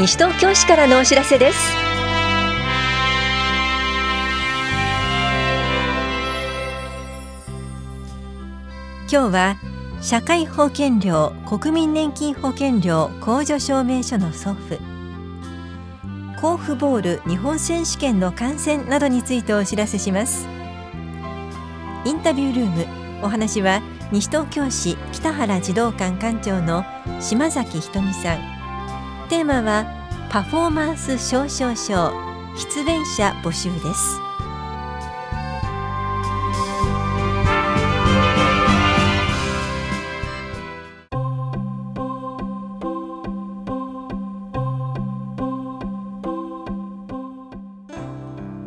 西東京市からのお知らせです。今日は社会保険料国民年金保険料控除証明書の送付。甲府ボール日本選手権の観戦などについてお知らせします。インタビュールームお話は西東京市北原児童館館長の島崎ひとみさん。テーマはパフォーマンス表彰書出演者募集です。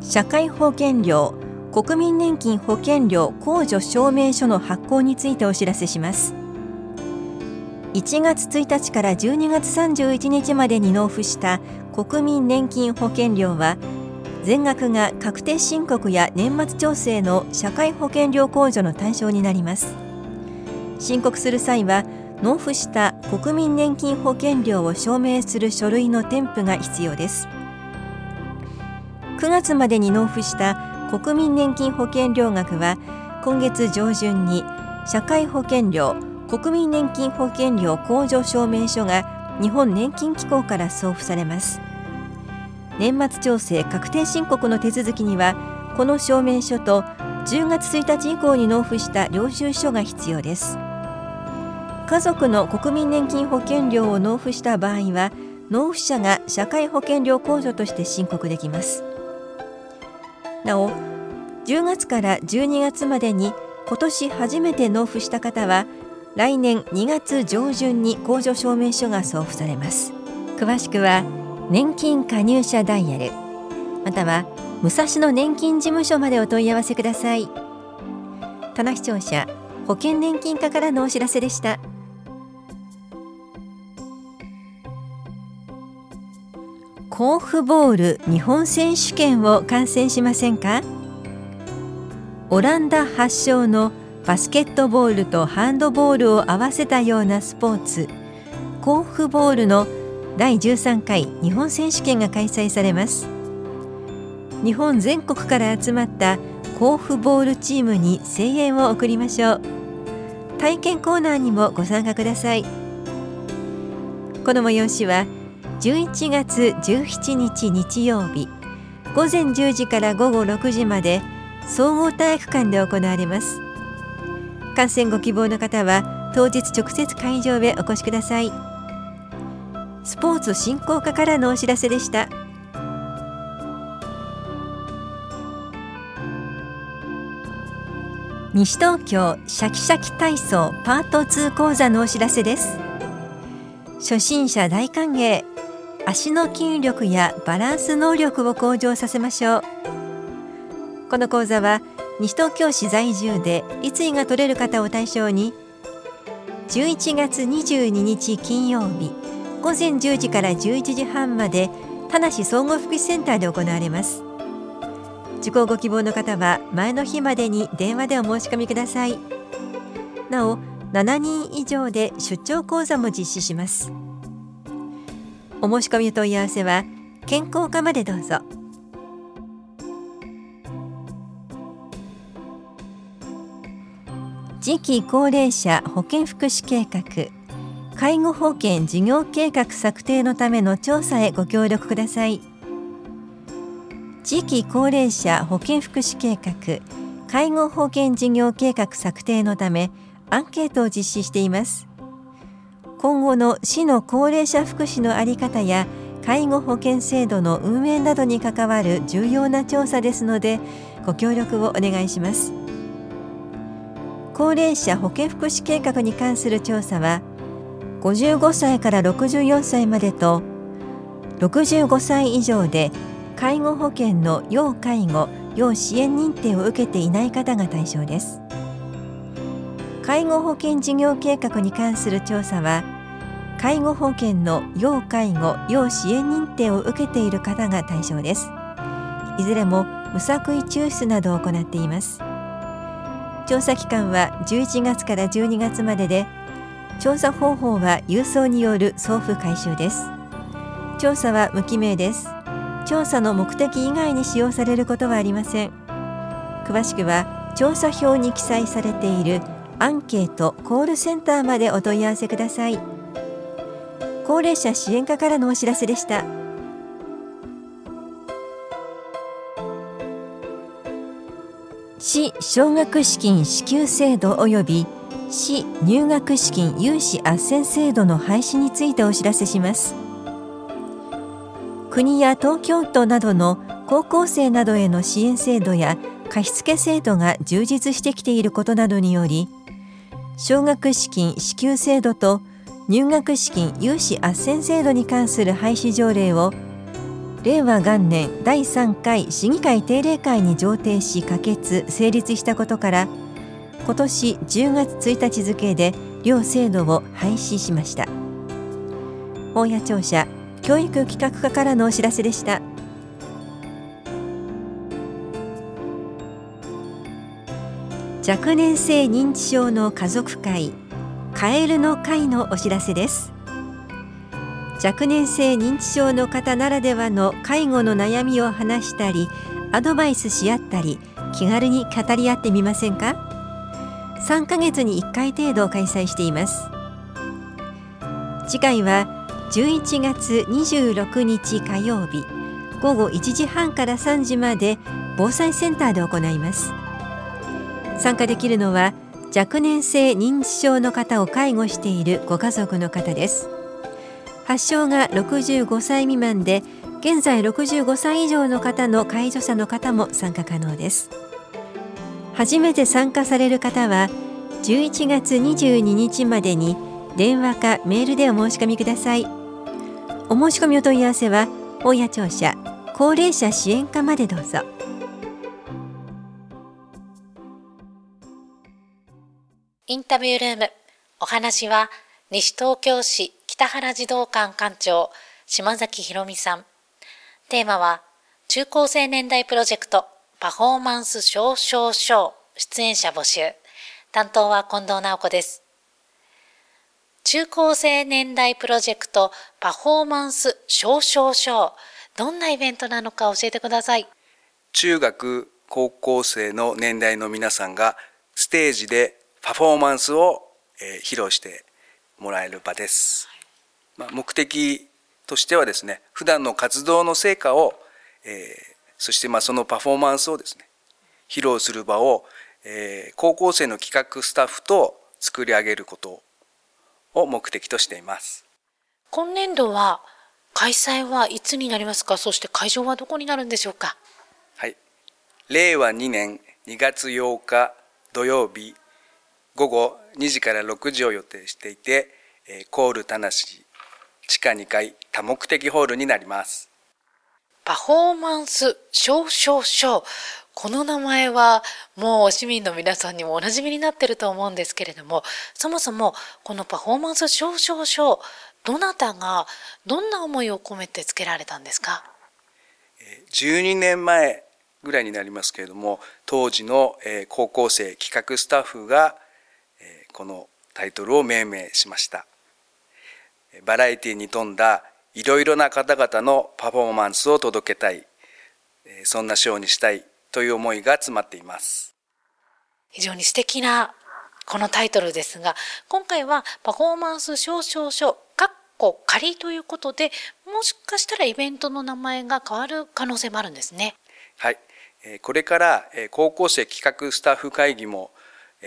社会保険料国民年金保険料控除証明書の発行についてお知らせします。1月1日から12月31日までに納付した国民年金保険料は全額が確定申告や年末調整の社会保険料控除の対象になります。申告する際は納付した国民年金保険料を証明する書類の添付が必要です。9月までに納付した国民年金保険料額は今月上旬に社会保険料国民年金保険料控除証明書が日本年金機構から送付されます。年末調整確定申告の手続きにはこの証明書と10月1日以降に納付した領収書が必要です。家族の国民年金保険料を納付した場合は納付者が社会保険料控除として申告できます。なお10月から12月までに今年初めて納付した方は来年2月上旬に控除証明書が送付されます。詳しくは年金加入者ダイヤルまたは武蔵野年金事務所までお問い合わせください。棚視聴者保険年金課からのお知らせでした。甲府ボール日本選手権を観戦しませんか？オランダ発祥のバスケットボールとハンドボールを合わせたようなスポーツ。甲府ボールの第13回日本選手権が開催されます。日本全国から集まった甲府ボールチームに声援を送りましょう。体験コーナーにもご参加ください。この催しは11月17日日曜日午前10時から午後6時まで総合体育館で行われます。観戦ご希望の方は当日直接会場へお越しください。スポーツ振興課からのお知らせでした。西東京シャキシャキ体操パート2講座のお知らせです。初心者大歓迎。足の筋力やバランス能力を向上させましょう。この講座は西東京市在住で立位が取れる方を対象に11月22日金曜日午前10時から11時半まで田梨総合福祉センターで行われます。受講ご希望の方は前の日までに電話でお申し込みください。なお7人以上で出張講座も実施します。お申し込み問い合わせは健康課までどうぞ。次期高齢者保健福祉計画介護保険事業計画策定のための調査へご協力ください。次期高齢者保健福祉計画介護保険事業計画策定のためアンケートを実施しています。今後の市の高齢者福祉の在り方や介護保険制度の運営などに関わる重要な調査ですのでご協力をお願いします。高齢者保健福祉計画に関する調査は55歳から64歳までと65歳以上で介護保険の要介護要支援認定を受けていない方が対象です。介護保険事業計画に関する調査は介護保険の要介護要支援認定を受けている方が対象です。いずれも無作為抽出などを行っています。調査期間は11月から12月までで調査方法は郵送による送付回収です。調査は無記名です。調査の目的以外に使用されることはありません。詳しくは調査票に記載されているアンケートコールセンターまでお問い合わせください。高齢者支援課からのお知らせでした。市奨学資金支給制度及び市入学資金融資斡旋制度の廃止についてお知らせします。国や東京都などの高校生などへの支援制度や貸付制度が充実してきていることなどにより奨学資金支給制度と入学資金融資斡旋制度に関する廃止条例を令和元年第3回市議会定例会に上呈し可決成立したことから今年10月1日付で両制度を廃止しました。大谷庁舎教育企画課からのお知らせでした。若年性認知症の家族会カエルの会のお知らせです。若年性認知症の方ならではの介護の悩みを話したりアドバイスし合ったり気軽に語り合ってみませんか？3ヶ月に1回程度開催しています。次回は11月26日火曜日午後1時半から3時まで防災センターで行います。参加できるのは若年性認知症の方を介護しているご家族の方です。発症が65歳未満で現在65歳以上の方の介助者の方も参加可能です初めて参加される方は11月22日までに電話かメールでお申し込みください。お申し込みお問い合わせは大谷庁舎高齢者支援課までどうぞインタビュールームお話は西東京市北原児童館館長島崎博美さん。テーマは中高生年代プロジェクトパフォーマンス表彰賞出演者募集。担当は近藤直子です。中高生年代プロジェクトパフォーマンス少々賞どんなイベントなのか教えてください。中学高校生の年代の皆さんがステージでパフォーマンスを、えー、披露してもらえる場です、まあ、目的としてはですね普段の活動の成果を、えー、そしてまあそのパフォーマンスをですね披露する場を、えー、高校生の企画スタッフと作り上げることを目的としています。今年度は開催はいつになりますか？そして会場はどこになるんでしょうか？はい。令和2年2月8日土曜日午後2時から6時を予定していてコール田無地下2階多目的ホールになります。パフォーマンス少々賞この名前はもう市民の皆さんにもおなじみになってると思うんですけれどもそもそもこのパフォーマンス少々賞どなたがどんな思いを込めてつけられたんですか？12年前ぐらいになりますけれども当時の高校生企画スタッフがこのタイトルを命名しましたバラエティに富んだいろいろな方々のパフォーマンスを届けたいそんな賞にしたいという思いが詰まっています。非常に素敵なこのタイトルですが今回はパフォーマンス少々賞かっこ仮ということでもしかしたらイベントの名前が変わる可能性もあるんですね。はい。これから高校生企画スタッフ会議も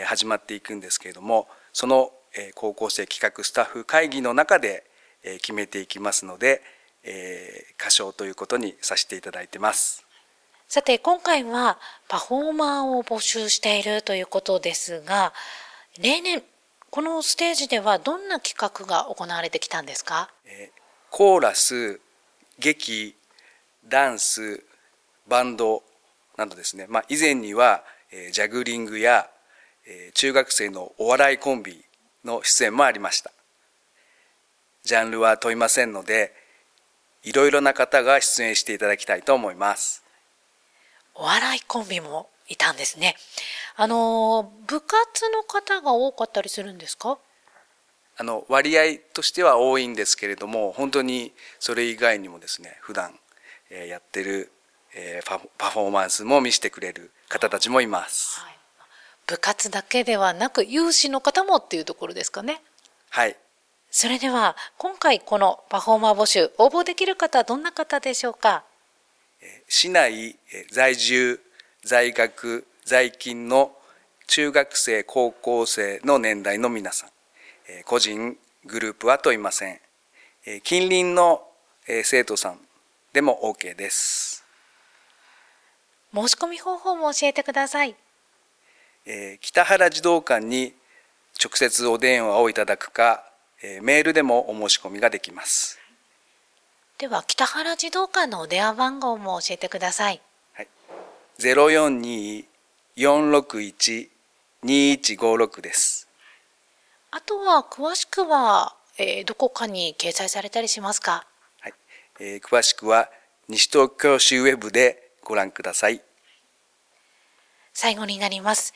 始まっていくんですけれどもその高校生企画スタッフ会議の中で決めていきますので歌唱ということにさせていただいてます。さて今回はパフォーマーを募集しているということですが例年このステージではどんな企画が行われてきたんですか？コーラス劇ダンスバンドなどですね、まあ、以前にはジャグリングや中学生のお笑いコンビの出演もありました。ジャンルは問いませんのでいろいろな方が出演していただきたいと思います。お笑いコンビもいたんですね。あの、部活の方が多かったりするんですか？あの割合としては多いんですけれども本当にそれ以外にもですね普段やってるパフォーマンスも見せてくれる方たちもいます、はい、部活だけではなく有志の方もっていうところですかね。はい。それでは今回このパフォーマー募集応募できる方はどんな方でしょうか？市内在住在学在勤の中学生高校生の年代の皆さん。個人グループは問いません。近隣の生徒さんでも OK です。申し込み方法も教えてください北原児童館に直接お電話をいただくかメールでもお申し込みができます。では北原児童館のお電話番号も教えてください、はい、042-461-2156です。あとは詳しくは、えー、どこかに掲載されたりしますか？はい、えー、詳しくは西東京市ウェブでご覧ください最後になります。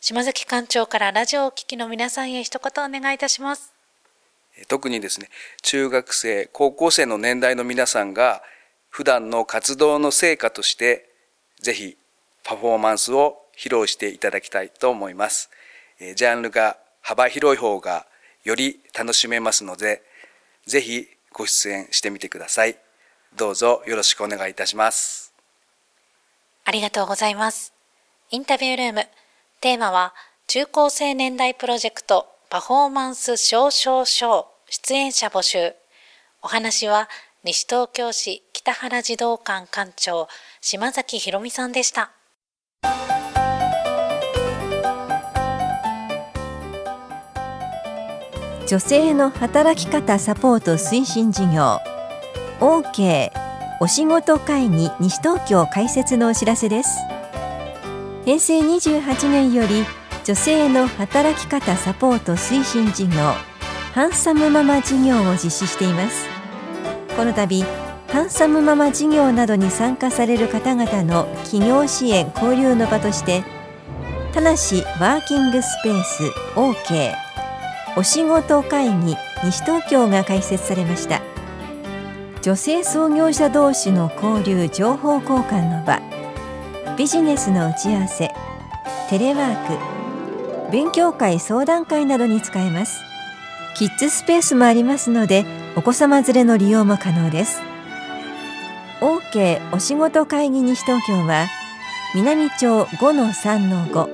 島崎館長からラジオをお聞きの皆さんへ一言お願いいたします。特にですね中学生高校生の年代の皆さんが普段の活動の成果としてぜひパフォーマンスを披露していただきたいと思います。ジャンルが幅広い方がより楽しめますのでぜひご出演してみてください。どうぞよろしくお願いいたします。ありがとうございますインタビュールーム。テーマは中高生年代プロジェクトパフォーマンス少々賞出演者募集。お話は西東京市北原児童館館長島崎ひろみさんでした。女性の働き方サポート推進事業。OK お仕事会議西東京開設のお知らせです。平成28年より女性の働き方サポート推進事業ハンサムママ事業を実施しています。この度ハンサムママ事業などに参加される方々の企業支援交流の場として田無ワーキングスペース OK お仕事会議西東京が開設されました。女性創業者同士の交流情報交換の場。ビジネスの打ち合わせテレワーク勉強会相談会などに使えます。キッズスペースもありますのでお子様連れの利用も可能です。OK お仕事会議西東京は南町5-3-5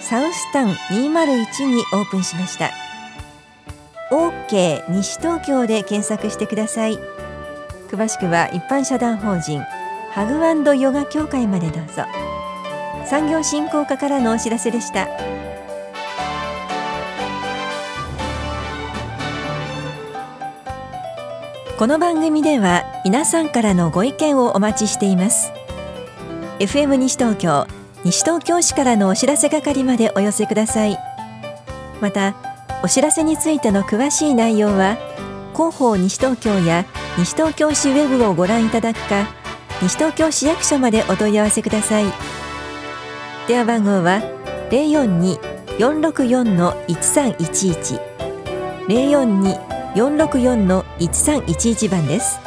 サウスタン201にオープンしました。OK 西東京で検索してください。詳しくは一般社団法人ハグヨガ協会までどうぞ。産業振興課からのお知らせでした。この番組では皆さんからのご意見をお待ちしています。FM 西東京西東京市からのお知らせ係までお寄せください。またお知らせについての詳しい内容は広報西東京や西東京市ウェブをご覧いただくか西東京市役所までお問い合わせください。電話番号は042-464-1311 042 464-1311番です。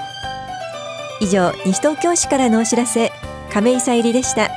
以上西東京市からのお知らせ亀井さゆりでした。